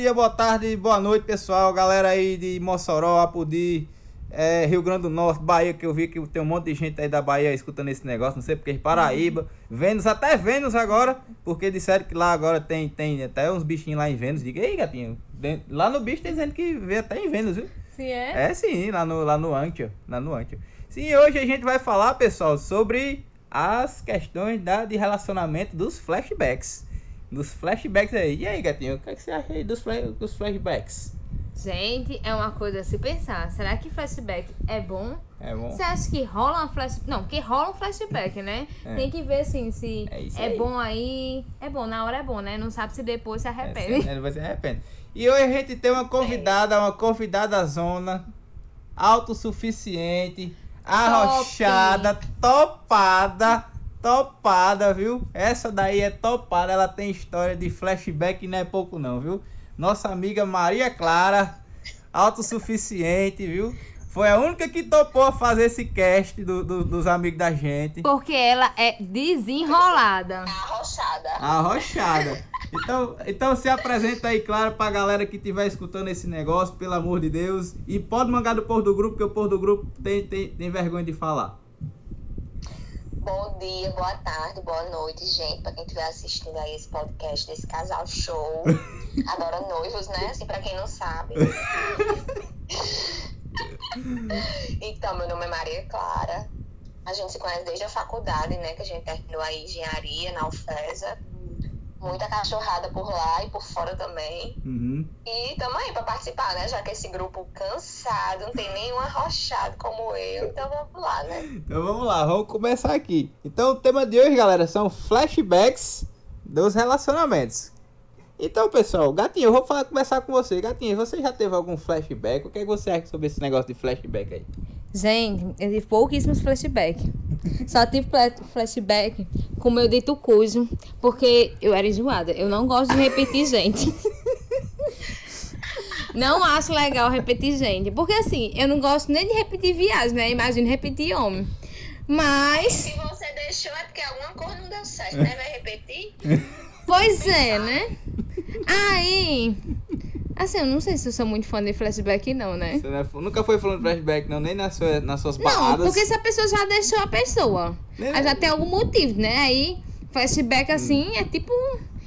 dia, boa tarde, boa noite, pessoal. Galera aí de Mossoró, Apodi, é, Rio Grande do Norte, Bahia, que eu vi que tem um monte de gente aí da Bahia escutando esse negócio, não sei porque, Paraíba, Vênus, até Vênus agora, porque disseram que lá agora tem, tem até uns bichinhos lá em Vênus. Diga, ei, gatinho, lá no bicho tem gente que vê até em Vênus, viu? Sim, é? É sim, lá no, lá no Antio, lá no Antio. Sim, hoje a gente vai falar, pessoal, sobre as questões da, de relacionamento dos flashbacks. Dos flashbacks aí. E aí, gatinho, o que, é que você acha aí dos, dos flashbacks? Gente, é uma coisa a se pensar. Será que flashback é bom? É bom. Você acha que rola um flashback? Não, que rola um flashback, né? É. Tem que ver assim se é, é bom aí. É bom, na hora é bom, né? Não sabe se depois se arrepende. É, depois se arrepende. E hoje a gente tem uma convidada, uma convidada zona autossuficiente, arrochada, topada, topada, viu? Essa daí é topada, ela tem história de flashback e não é pouco não, viu? Nossa amiga Maria Clara, autossuficiente, viu? Foi a única que topou fazer esse cast do, do, dos amigos da gente. Porque ela é desenrolada. Arrochada. Arrochada. Então, então se apresenta aí, claro, pra galera que estiver escutando esse negócio, pelo amor de Deus. E pode mandar do povo do grupo, que o povo do grupo tem, tem, tem vergonha de falar. Bom dia, boa tarde, boa noite, gente, pra quem estiver assistindo aí esse podcast desse casal show. Agora noivos, né? Assim, pra quem não sabe. então, meu nome é Maria Clara. A gente se conhece desde a faculdade, né? Que a gente terminou a engenharia na UFESA. Muita cachorrada por lá e por fora também. Uhum. E tamo aí pra participar, né? Já que esse grupo cansado, não tem nenhum arrochado como eu. Então vamos lá, né? Então vamos lá, vamos começar aqui. Então o tema de hoje, galera, são flashbacks dos relacionamentos. Então, pessoal, Gatinho, eu vou falar, começar com você. Gatinho, você já teve algum flashback? O que, é que você acha sobre esse negócio de flashback aí? Gente, eu tive pouquíssimos flashbacks. Só tive flashback com o meu dito cujo, porque eu era enjoada. Eu não gosto de repetir gente. Não acho legal repetir gente. Porque assim, eu não gosto nem de repetir viagem, né? Imagina repetir homem. Mas. Se você deixou é porque alguma coisa não deu certo, né? Vai repetir? Pois é, né? Aí. Assim, eu não sei se eu sou muito fã de flashback, não, né? Você não é, nunca foi falando de flashback, não, nem nas, suas, nas suas baladas. Não, porque se a pessoa já deixou a pessoa. Nem aí já tem algum motivo, né? Aí, flashback assim hum. é tipo.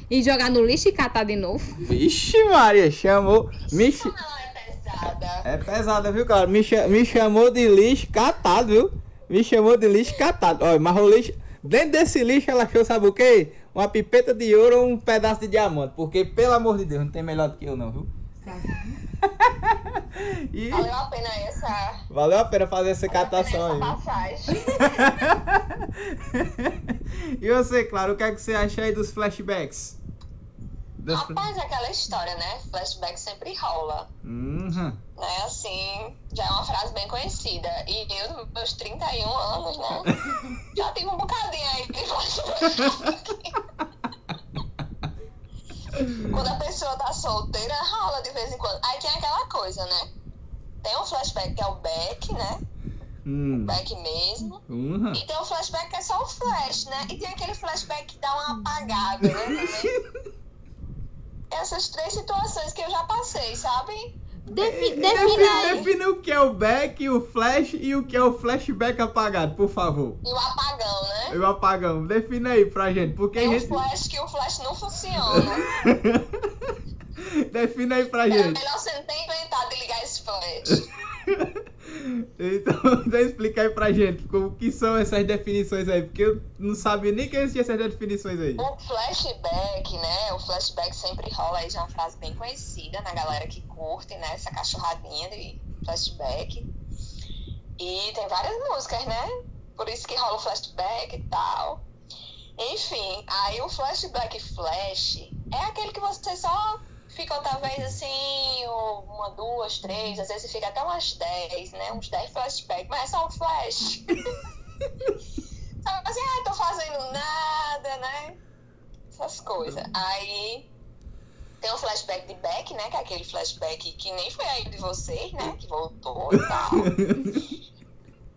Ir jogar no lixo e catar de novo. Vixe, Maria, chamou. Me ch... é pesada. É pesada, viu, cara? Me, ch... me chamou de lixo catado, viu? Me chamou de lixo catado. Olha, mas o lixo. Dentro desse lixo ela achou, sabe o quê? uma pipeta de ouro ou um pedaço de diamante. Porque, pelo amor de Deus, não tem melhor do que eu, não, viu? e... Valeu a pena essa. Valeu a pena fazer essa Valeu catação aí. Passagem. e você, claro, o que é que você acha aí dos flashbacks? Das... Rapaz, é aquela história, né? Flashback sempre rola. Uhum. Né? Assim, já é uma frase bem conhecida. E eu, meus 31 anos, né? já tive um bocadinho aí de flashback. Quando a pessoa tá solteira, rola de vez em quando. Aí tem aquela coisa, né? Tem um flashback que é o back, né? Hum. O back mesmo. Uhum. E tem um flashback que é só o flash, né? E tem aquele flashback que dá uma apagada, né? Essas três situações que eu já passei, sabe? Defi define, define o que é o back, o flash e o que é o flashback apagado, por favor. E o apagão, né? E o apagão. Define aí pra gente. Porque Tem gente... o flash que o flash não funciona. Define aí pra é gente. É melhor você não ter inventado de ligar esse flash. então, então explica aí pra gente o que são essas definições aí, porque eu não sabia nem que existia essas definições aí. O flashback, né? O flashback sempre rola aí, já é uma frase bem conhecida na galera que curte, né? Essa cachorradinha de flashback. E tem várias músicas, né? Por isso que rola o flashback e tal. Enfim, aí o flashback flash é aquele que você só fica talvez assim, uma, duas, três, às vezes fica até umas dez, né? Uns dez flashbacks, mas é só um flash. Sabe assim, ah, tô fazendo nada, né? Essas coisas. Aí tem um flashback de back, né? Que é aquele flashback que nem foi aí de vocês, né? Que voltou e tal.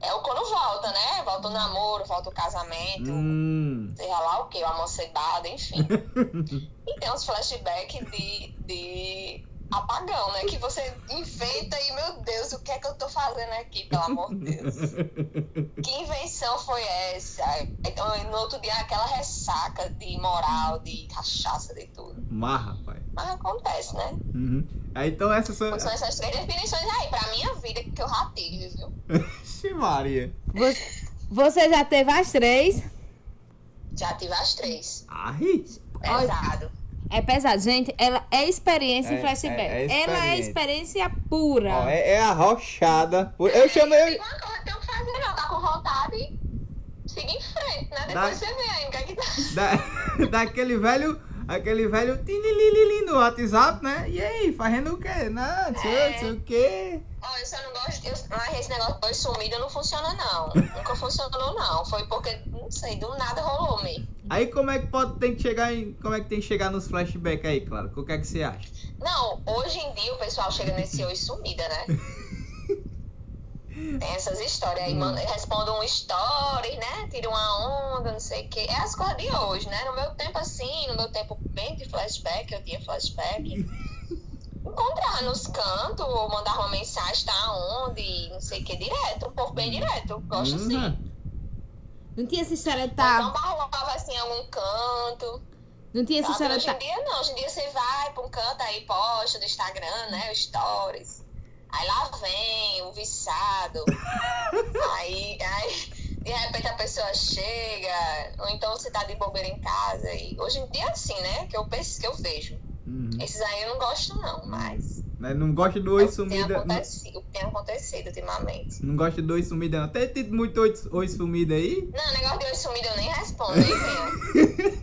É o quando volta, né? Volta o namoro, volta o casamento, hum. seja lá o que, o amor cebado, enfim. e tem uns flashbacks de, de apagão, né? Que você inventa e, meu Deus, o que é que eu tô fazendo aqui, pelo amor de Deus? que invenção foi essa? Então, no outro dia, aquela ressaca de moral, de cachaça, de tudo. Mas, rapaz. Mas acontece, né? Uhum. Aí, então essas são. São essas três definições aí, pra minha vida, que eu tive, viu? Maria. Você, você já teve as três? Já tive as três. Ai. Pesado. É pesado, gente. Ela é experiência É, em flashback. é- é Ela é experiência. pura. Ó, é, é arrochada. Eu chamei. Uma coisa tem que fazer, não. Tá com vontade, siga em frente, né? Depois Dá- você vê aí o que é que tá. Da, daquele velho. Aquele velho tinililili no WhatsApp, né? E aí, fazendo o quê? Não, não sei, É. o quê. Ó, eu só não gosto. Eu, mas esse negócio de dois sumidos não funciona, não. Nunca funcionou, não. Foi porque, não sei, do nada rolou me. Aí como é que pode tem que chegar em. Como é que tem que chegar nos flashbacks aí, claro? O que é que você acha? Não, hoje em dia o pessoal chega nesse oi sumida, né? Tem essas histórias aí, manda, responde um story, né? Tira uma onda, não sei o quê. É as coisas de hoje, né? No meu tempo assim, no meu tempo bem de flashback, eu tinha flashback. Encontrar nos cantos, ou mandar uma mensagem, tá onde, não sei o que, direto. Um bem direto. Gosto assim. Uhum. Não tinha essa história de tá. Então assim em algum canto. Não tinha essa história de Hoje em tá. dia não, hoje em dia você vai pra um canto aí, posta do Instagram, né? Stories. Aí lá vem o viçado. aí, aí, de repente a pessoa chega, ou então você tá de bobeira em casa. E hoje em dia é assim, né? Que eu penso que eu vejo. Uhum. Esses aí eu não gosto, não, mas. Mas Não gosta do é oi sumida. Não, o que tem acontecido ultimamente. não gosta do oi sumida, não. Tem tido muito oi, oi sumida aí? Não, negócio de oi sumido eu nem respondo, venho.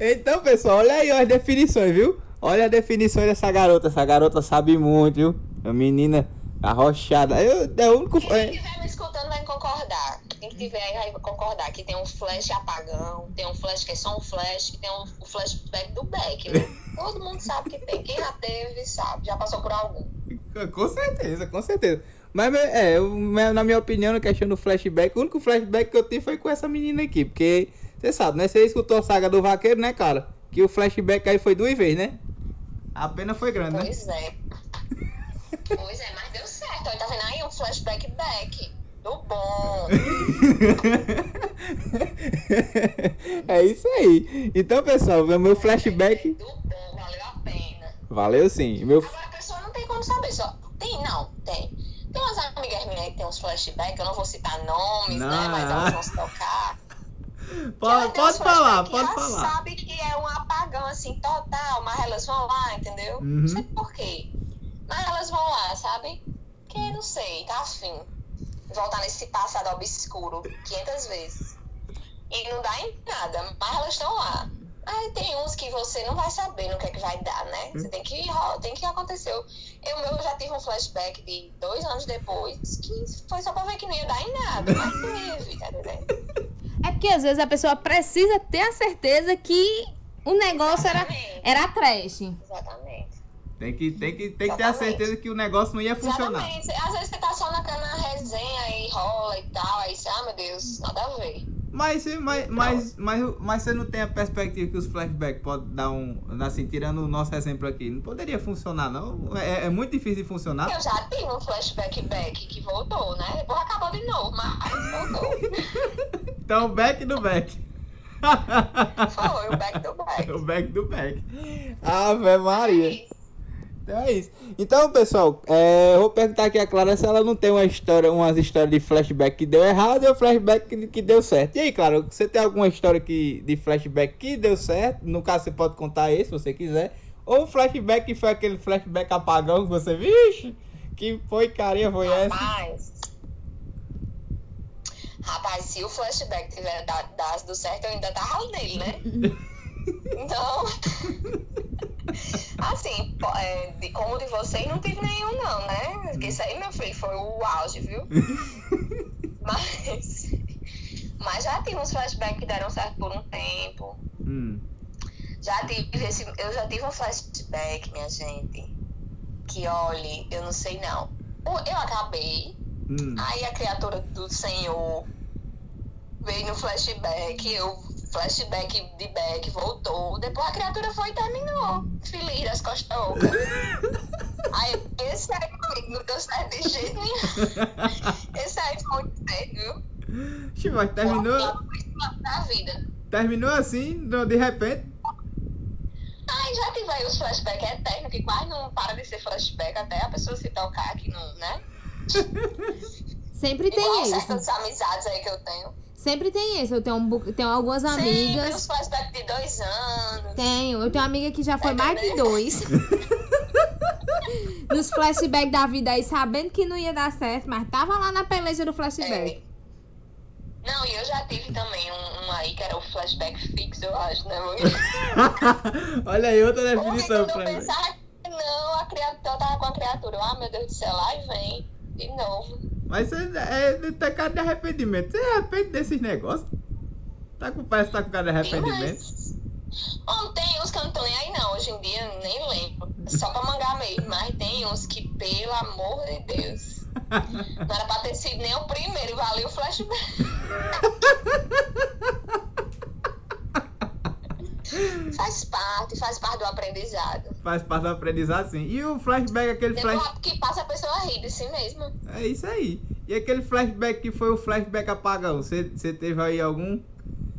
Então, pessoal, olha aí ó, as definições, viu? Olha a definição dessa garota. Essa garota sabe muito, viu? A menina arrochada. Eu, é o único. Quem É, estiver me escutando vai concordar. Quem tiver aí vai concordar que tem um flash apagão, tem um flash que é só um flash, e tem um, o flashback do back, né? Todo mundo sabe que tem. Quem já teve, sabe. Já passou por algum. com certeza, com certeza. Mas é, eu- na minha opinião, na questão do flashback, o único flashback que eu tive foi com essa menina aqui. Porque, você sabe, né? Você escutou a saga do vaqueiro, né, cara? Que o flashback aí foi duas vezes, né? A pena foi grande, né? Pois é. Pois é, mas deu certo. Aí tá vendo aí um flashback back. Do bom. é isso aí. Então, pessoal, meu flashback. Do bom, valeu a pena. Valeu sim. Meu... Agora a pessoa não tem como saber. Só... Tem, não, tem. Tem umas amigas minhas aí que tem uns flashbacks, eu não vou citar nomes, né? Não. Mas elas vão se tocar. Pode, Ela pode falar, pode já falar. sabe que é um apagão assim total, mas elas vão lá, entendeu? Uhum. Não sei por quê. Mas elas vão lá, sabe? Que não sei, tá afim. Voltar nesse passado obscuro 500 vezes. E não dá em nada, mas elas estão lá. Aí tem uns que você não vai saber no que é que vai dar, né? Você tem que, tem que acontecer. Eu, eu meu já tive um flashback de dois anos depois, que foi só pra ver que não ia dar em nada, mas teve, tá entendendo? É porque às vezes a pessoa precisa ter a certeza que o negócio era, Exatamente. era trash. Exatamente. Tem que, tem que, tem que ter a certeza que o negócio não ia funcionar. Exatamente. Às vezes você tá só na, na resenha e rola e tal, aí você, ah meu Deus, nada a ver. Mas, mas, mas, mas, mas você não tem a perspectiva que os flashbacks podem dar um. Assim, tirando o nosso exemplo aqui, não poderia funcionar, não? É, é muito difícil de funcionar. Eu já tive um flashback back que voltou, né? Depois acabou de novo, mas voltou. Então, back do back. Foi o back do back. o back do back. Ave Maria. Então é isso. Então, pessoal, é, eu vou perguntar aqui a Clara se ela não tem uma história, umas histórias de flashback que deu errado e o flashback que, que deu certo. E aí, Clara, você tem alguma história que, de flashback que deu certo? No caso, você pode contar esse, se você quiser. Ou um flashback que foi aquele flashback apagão que você, vixe, que foi carinha, foi essa. Rapaz. Se o flashback tiver da- dado do certo, eu ainda tava nele, né? Então. Assim, é, de, como de vocês, não tive nenhum, não, né? Porque isso aí, meu filho, foi o auge, viu? Mas. Mas já tive uns flashbacks que deram certo por um tempo. Hum. Já tive esse, eu já tive um flashback, minha gente. Que olhe, eu não sei não. Eu acabei, Hum. aí a criatura do Senhor veio no flashback, eu flashback de Beck, voltou. Depois a criatura foi e terminou. Feliz das costas ocas. Aí esse aí comigo não deu certo de jeito nenhum. Esse aí foi muito certo, viu? Ixi, mas terminou, Na vida. terminou assim, de repente. Aí já tive aí os flashbacks eternos, que quase não para de ser flashback até a pessoa se tocar, que não, né? Sempre Igual tem isso. certas amizades aí que eu tenho. Sempre tem isso. Eu tenho, um, tenho algumas Sempre amigas. os flashbacks de dois anos. Tenho. Eu tenho uma amiga que já foi Tá mais que entendendo? dois. Nos flashbacks da vida aí, sabendo que não ia dar certo, mas tava lá na peleja do flashback. É. Não, e eu já tive também um, um aí que era o flashback fixo, eu acho, né? Olha aí, outra definição eu pra mim. pensava que não, a criatura, eu tava com a criatura. Ah, meu Deus do céu, lá e vem. De novo. Mas você é, é, tem cara de arrependimento. Você arrepende desses negócios? Tá com, parece que tá com cara de arrependimento. Demais. Bom, tem uns que eu não tô nem aí não, hoje em dia nem lembro. É Só pra mangar mesmo, mas tem uns que, pelo amor de Deus. Não era pra ter sido nem o primeiro, valeu o flashback. faz parte, faz parte do aprendizado. Faz parte do aprendizado sim. E o flashback, aquele Depois flash. que passa a pessoa ri de si mesma. É isso aí. E aquele flashback que foi o flashback apagão? Você teve aí algum?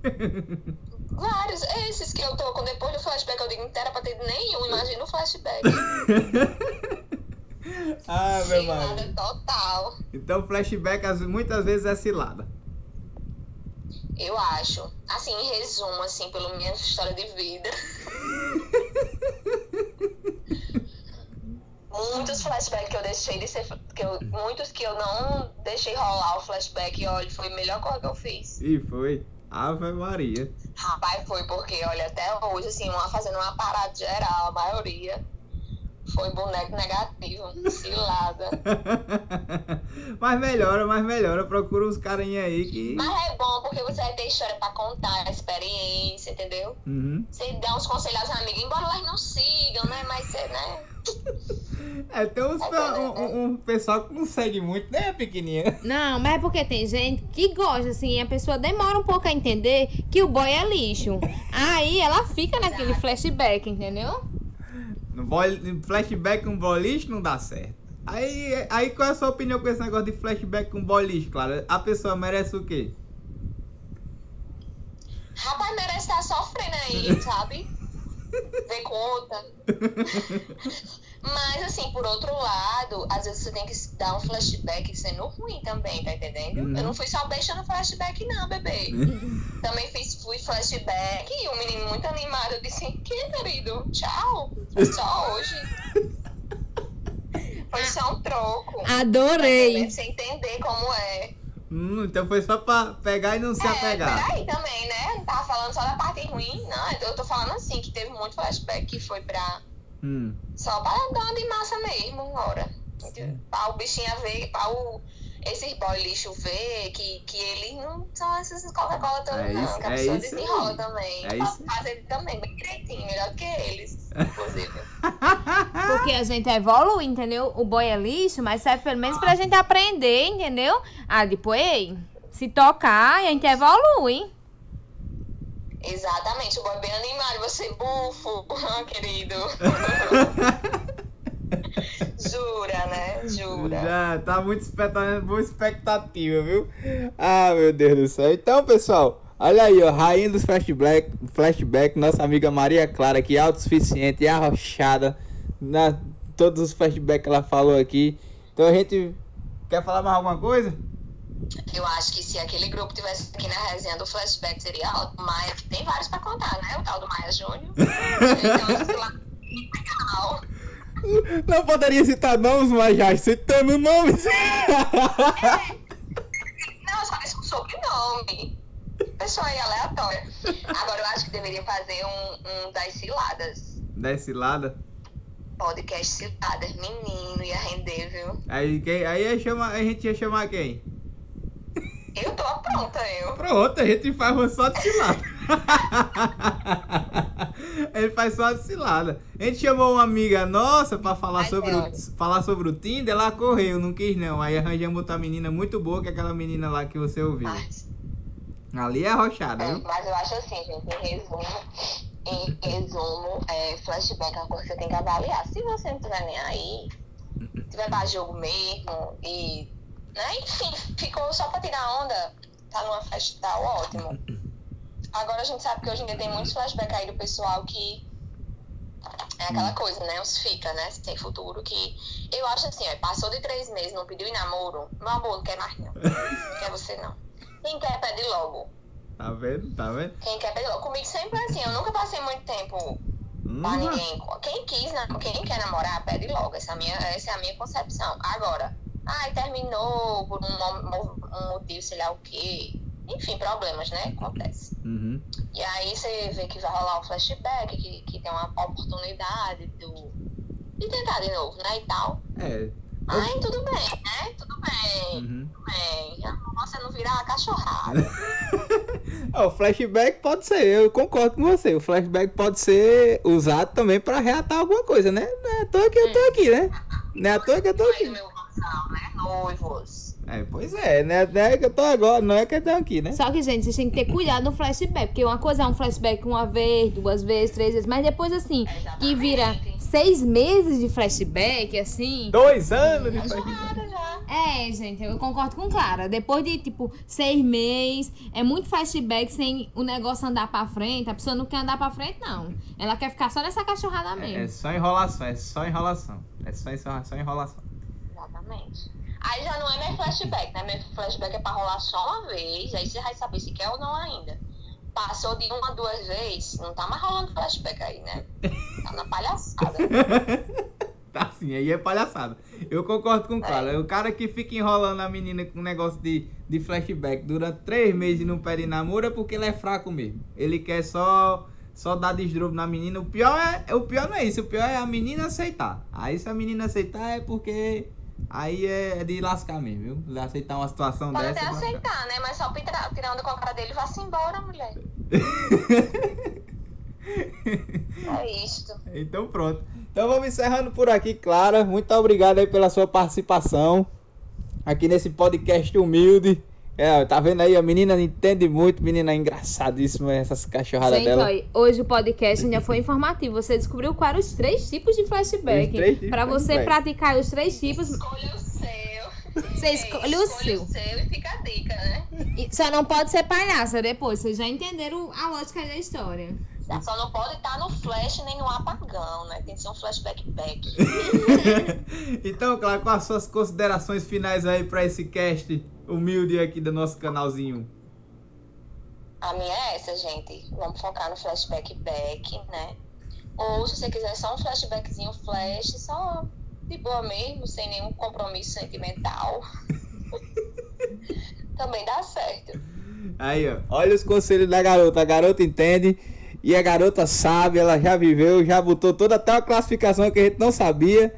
Vários, esses que eu tô com depois do flashback, eu digo, não era pra ter nenhum, imagina o flashback. ah, meu Cilada total. Então flashback muitas vezes é cilada. Eu acho. Assim, em resumo, assim, pela minha história de vida. muitos flashbacks que eu deixei de ser. Que eu, muitos que eu não deixei rolar o flashback, olha, foi a melhor coisa que eu fiz. E foi. Ave Maria. Rapaz, foi porque, olha, até hoje, assim, uma, fazendo uma parada geral, a maioria foi boneco negativo, cilada. mas melhora, mas melhora. Procura uns carinha aí que. Mas é bom porque você vai ter história pra contar, experiência, entendeu? Uhum. Você dá uns conselhos aos amigos, embora elas não sigam, né? Mas você, né? É, tem uns, um, um- um pessoal que não segue muito, né, pequenininha? Não, mas é porque tem gente que gosta, assim, a pessoa demora um pouco a entender que o boy é lixo. Aí ela fica naquele flashback, entendeu? Flashback com boliche não dá certo. Aí, aí qual é a sua opinião com esse negócio de flashback com boliche, claro? A pessoa merece o quê? Rapaz, merece estar sofrendo aí, sabe? Vê conta. Mas, assim, por outro lado, às vezes você tem que dar um flashback sendo ruim também, tá entendendo? Uhum. Eu não fui só besta no flashback, não, bebê. também fiz, fui flashback e um menino muito animado eu disse, que querido? Tchau. Foi só hoje. Foi só um troco. Adorei. Pra você entender como é. Hum, então foi só pra pegar e não se É, apegar. peraí também, né? Não tava falando só da parte ruim, não. Eu tô falando assim, que teve muito flashback que foi pra. Hum. Só pra dar uma de massa mesmo, ora. Pra o bichinho ver, pra o. Esses boy lixo ver que, que eles não são esses Coca-Cola todos, É não. isso- que a é pessoa isso desenrola aí. também. É isso. fazer também bem direitinho, melhor que eles, inclusive. Porque a gente evolui, entendeu? O boy é lixo, mas serve pelo menos pra gente aprender, entendeu? Ah, depois, ei, se tocar, a gente evolui. Exatamente, o boy bem animado, você bufo, querido. Jura, né? Jura. Já tá muito expectativa, boa expectativa, viu? Ah, meu Deus do céu. Então, pessoal, olha aí, ó, rainha dos flashback, flashback, nossa amiga Maria Clara, que é autossuficiente e arrochada na todos os flashbacks que ela falou aqui. Então a gente quer falar mais alguma coisa? Eu acho que se aquele grupo tivesse aqui na resenha do flashback, seria alto. Maia, que tem vários pra contar, né? O tal do Maia Júnior. Então, lá, legal. Não poderia citar nomes, mas já citando nomes. Não, só disse um sobrenome. Pessoa aí aleatória. Agora eu acho que deveria fazer um, um das ciladas. Da cilada. Podcast ciladas. Menino, ia render, viu? Aí, quem, aí ia chamar, a gente ia chamar quem? Eu tô pronta, eu. Pronto, a gente faz uma só de cilada. Ele faz só de cilada. A gente chamou uma amiga nossa pra falar Mas sobre, o, falar sobre o Tinder, ela correu, não quis não. Aí arranjamos outra menina muito boa, que é aquela menina lá que você ouviu. Ai, Ali é rochada, É, viu? mas eu acho assim, gente, em resumo, em resumo, é, flashback é uma coisa que você tem que avaliar. Se você não tiver nem aí, tiver pra jogo mesmo e, né, enfim, ficou só pra tirar onda, tá numa festa tal, ótimo. Agora a gente sabe que hoje em dia tem muitos flashbacks aí do pessoal que é aquela coisa, né? Os fica, né? Sem futuro, que eu acho assim, ó, passou de três meses, não pediu em namoro, meu amor, não quer mais não. Não quer você não. Quem quer, pede logo. Tá vendo? Tá vendo? Quem quer pede logo. Comigo sempre é assim, eu nunca passei muito tempo pra Hum, ninguém. Quem quis, né? quem quer namorar, pede logo. Essa é minha, essa é a minha concepção. Agora, ai, terminou por um, um motivo, sei lá o quê. Enfim, problemas, né? Acontece. Uhum. E aí você vê que vai rolar um flashback, que, que tem uma oportunidade do, de tentar de novo, né? E tal. É. Ai, tudo bem, né? Tudo bem, Uhum. tudo bem. Você não virar cachorrada. Ó, o flashback pode ser, eu concordo com você. O flashback pode ser usado também pra reatar alguma coisa, né? Não é à toa que eu tô aqui, né? Não é à toa que eu tô aqui. meu né? Noivos. É, pois é, né? Não é que eu tô agora, não é que eu tô aqui, né? Só que, gente, vocês têm que ter cuidado no flashback. Porque uma coisa é um flashback uma vez, duas vezes, três vezes. Mas depois, assim, que vira seis meses de flashback, assim. Dois anos de flashback. É, gente, eu concordo com Clara. Depois de, tipo, seis meses, é muito flashback sem o negócio andar pra frente. A pessoa não quer andar pra frente, não. Ela quer ficar só nessa cachorrada É, é mesmo. só enrolação, é só enrolação. É só, só, só enrolação. Exatamente. Aí já não é mais flashback, né? Meu flashback é pra rolar só uma vez, aí você vai saber se quer ou não ainda. Passou de uma, duas vezes, não tá mais rolando flashback aí, né? Tá na palhaçada. Tá sim, aí é palhaçada. Eu concordo com o cara. É. O cara que fica enrolando a menina com um negócio de, de flashback durante três meses e não pede namoro é porque ele é fraco mesmo. Ele quer só, só dar desdrobo na menina. O pior, é, o pior não é isso, o pior é a menina aceitar. Aí se a menina aceitar é porque aí é de lascar mesmo, viu? Aceitar uma situação Pode dessa. até é lascar. aceitar, né? Mas só pira- tirando com a cara dele, vá-se embora, mulher. É isto. Então pronto. Então vamos encerrando por aqui, Clara. Muito obrigado aí pela sua participação aqui nesse podcast humilde. É, tá vendo aí? A menina entende muito, menina é engraçadíssima essas cachorradas Gente, dela. olha, hoje o podcast ainda foi informativo. Você descobriu quais eram os três tipos de flashback. Tipos Pra você flashback. praticar os três tipos. Escolha o seu. Você escolhe o Escolha seu. o seu e fica a dica, né? E Só não pode ser palhaça depois. Vocês já entenderam a lógica da história. Só não pode estar no flash nem no apagão, né? Tem que ser um flashback back. então, Clara, com as suas considerações finais aí pra esse cast humilde aqui do nosso canalzinho. A minha é essa, gente. Vamos focar no flashback back, né? Ou se você quiser só um flashbackzinho flash, só de boa mesmo, sem nenhum compromisso sentimental. Também dá certo. Aí, ó. Olha os conselhos da garota. A garota entende e a garota sabe, ela já viveu, já botou toda até uma classificação que a gente não sabia.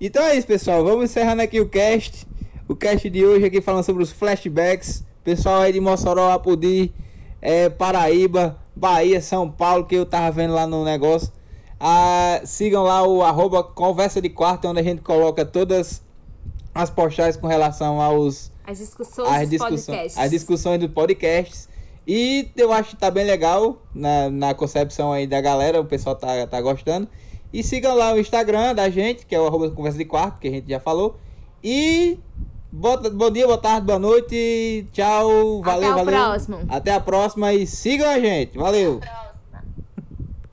Então é isso, pessoal. Vamos encerrando aqui o cast. O cast de hoje aqui falando sobre os flashbacks. Pessoal aí de Mossoró, Apodi, é, Paraíba, Bahia, São Paulo, que eu tava vendo lá no negócio. Ah, sigam lá o arroba Conversa de Quarto, onde a gente coloca todas as postagens com relação aos As discussões as dos discussões, podcasts. as discussões do podcasts. E eu acho que tá bem legal na, na concepção aí da galera, o pessoal tá, tá gostando. E sigam lá o Instagram da gente, que é o arroba conversa de quarto, que a gente já falou. E bota, bom dia, boa tarde, boa noite. Tchau, valeu, Até valeu. próximo. Até a próxima e sigam a gente. Valeu.